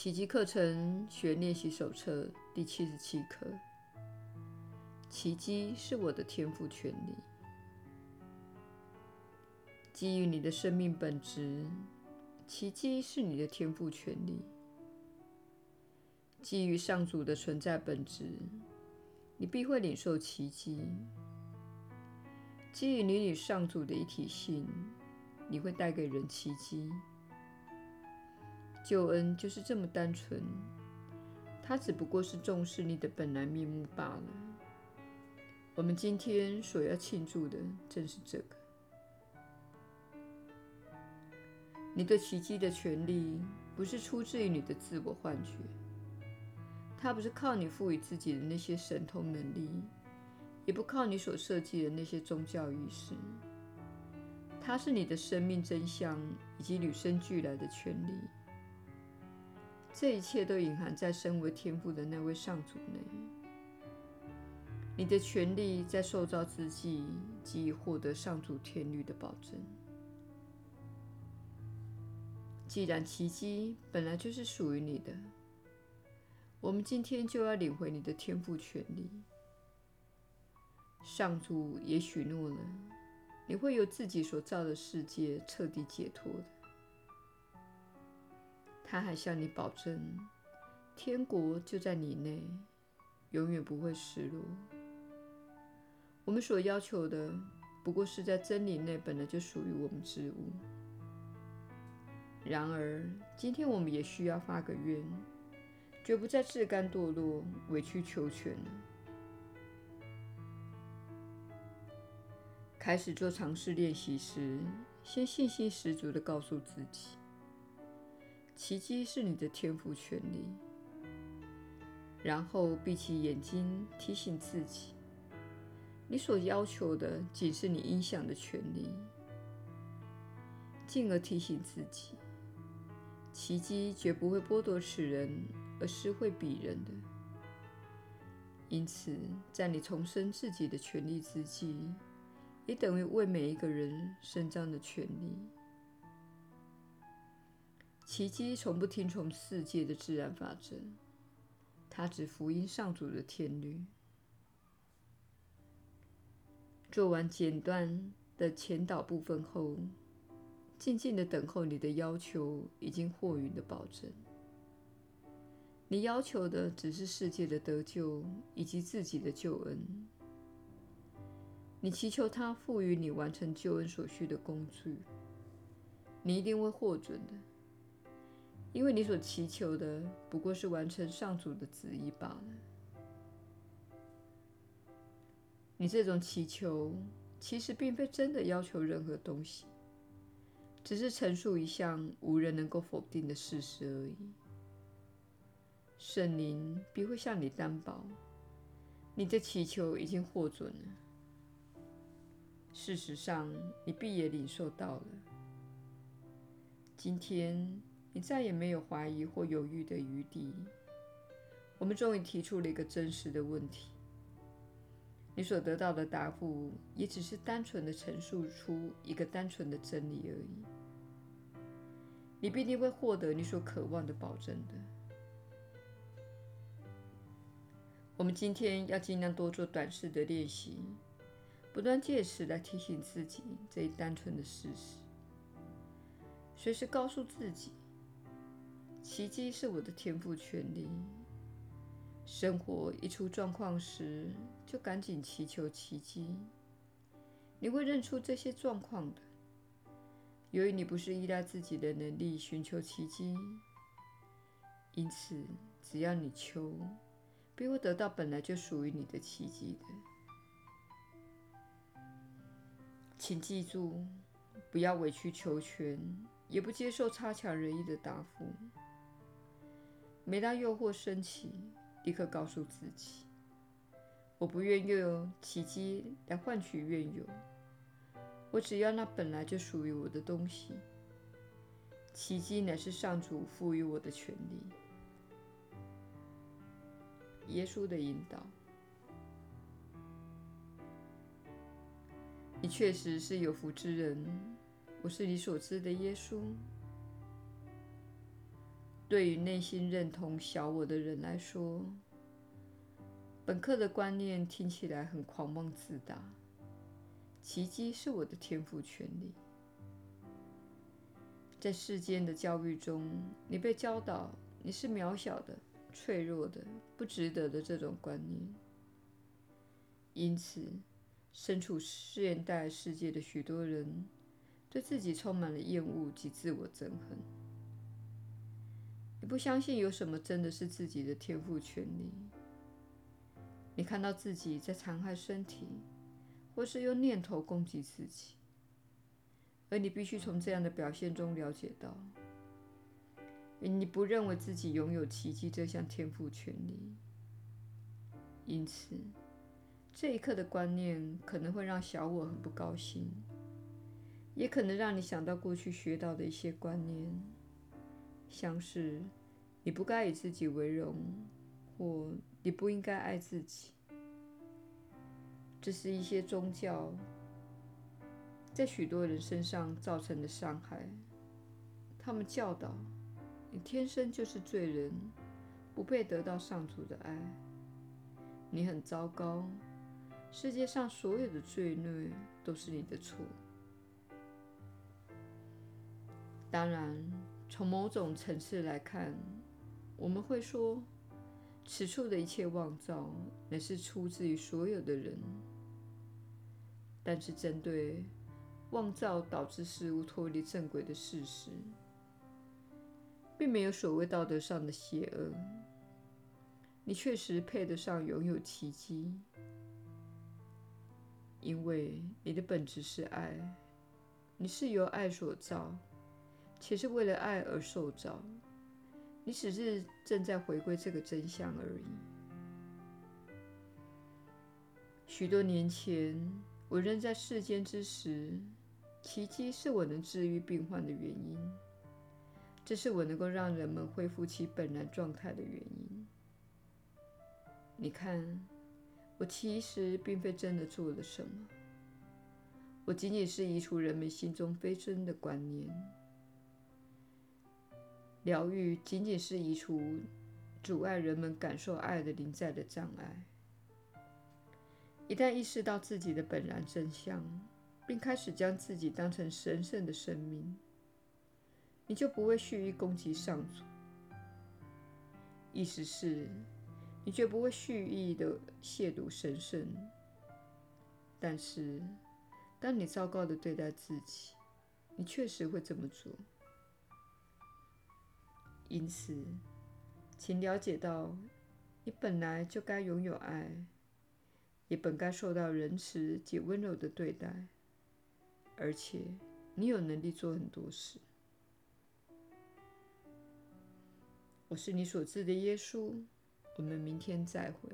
奇迹课程学练习手册第七十七课：奇迹是我的天赋权利。基于你的生命本质，奇迹是你的天赋权利。基于上主的存在本质，你必会领受奇迹。基于你与上主的一体性，你会带给人奇迹。救恩就是这么单纯，它只不过是重视你的本来面目罢了。我们今天所要庆祝的正是这个。你对奇迹的权利，不是出自于你的自我幻觉，它不是靠你赋予自己的那些神通能力，也不靠你所设计的那些宗教仪式，它是你的生命真相以及与生俱来的权利。这一切都隐含在身为天父的那位上主内。你的权利在受造之际即已获得上主天律的保证。既然奇迹本来就是属于你的，我们今天就要领回你的天赋权利。上主也许诺了，你会由自己所造的世界彻底解脱的。他还向你保证，天国就在你内，永远不会失落。我们所要求的，不过是在真理内本来就属于我们之物。然而，今天我们也需要发个愿，绝不再自甘堕落、委曲求全了。开始做尝试练习时，先信心十足地告诉自己。奇迹是你的天赋权利，然后闭起眼睛，提醒自己：你所要求的仅是你应享的权利。进而提醒自己，奇迹绝不会剥夺此人而是会彼人的。因此，在你重申自己的权利之际，也等于为每一个人伸张的权利。奇迹从不听从世界的自然法则，它只福音上主的天律。做完简短的前导部分后，静静的等候你的要求已经获允的保证。你要求的只是世界的得救以及自己的救恩。你祈求他赋予你完成救恩所需的工具，你一定会获准的。因为你所祈求的不过是完成上主的旨意罢了。你这种祈求其实并非真的要求任何东西，只是陈述一项无人能够否定的事实而已。圣灵必会向你担保，你的祈求已经获准了。事实上，你必也领受到了。今天。你再也没有怀疑或犹豫的余地。我们终于提出了一个真实的问题。你所得到的答复也只是单纯的陈述出一个单纯的真理而已。你必定会获得你所渴望的保证的。我们今天要尽量多做短视的练习，不断借此来提醒自己这一单纯的事实，随时告诉自己。奇迹是我的天赋权利。生活一出状况时，就赶紧祈求奇迹。你会认出这些状况的。由于你不是依赖自己的能力寻求奇迹，因此只要你求，必会得到本来就属于你的奇迹的。请记住，不要委曲求全，也不接受差强人意的答复。每当诱惑升起，立刻告诉自己：“我不愿用奇迹来换取愿有，我只要那本来就属于我的东西。奇迹乃是上主赋予我的权利。”耶稣的引导，你确实是有福之人。我是你所知的耶稣。对于内心认同小我的人来说，本课的观念听起来很狂妄自大。奇迹是我的天赋权利。在世间的教育中，你被教导你是渺小的、脆弱的、不值得的这种观念，因此，身处现代世界的许多人对自己充满了厌恶及自我憎恨。你不相信有什么真的是自己的天赋权利。你看到自己在残害身体，或是用念头攻击自己。而你必须从这样的表现中了解到，你不认为自己拥有奇迹这项天赋权利。因此，这一刻的观念可能会让小我很不高兴，也可能让你想到过去学到的一些观念，像是你不该以自己为荣，或你不应该爱自己。这是一些宗教。在许多人身上造成的伤害。他们教导你天生就是罪人，不配得到上主的爱。你很糟糕，世界上所有的罪孽都是你的错。当然，从某种层次来看，我们会说，此处的一切妄造乃是出自于所有的人。但是针对妄造导致事物脱离正轨的事实，并没有所谓道德上的邪恶。你确实配得上拥有奇迹，因为你的本质是爱，你是由爱所造，且是为了爱而受造。你只是正在回归这个真相而已。许多年前，我仍在世间之时。奇迹是我能治愈病患的原因，这是我能够让人们恢复其本来状态的原因。你看，我其实并非真的做了什么，我仅仅是移除人们心中非真的观念。疗愈仅仅是移除阻碍人们感受爱的临在的障碍。一旦意识到自己的本然真相，并开始将自己当成神圣的生命，你就不会蓄意攻击上主。意思是，你绝不会蓄意的亵渎神圣。但是，当你糟糕的对待自己，你确实会这么做。因此，请了解到，你本来就该拥有爱，也本该受到仁慈及温柔的对待。而且，你有能力做很多事。我是你所知的耶稣。我们明天再会。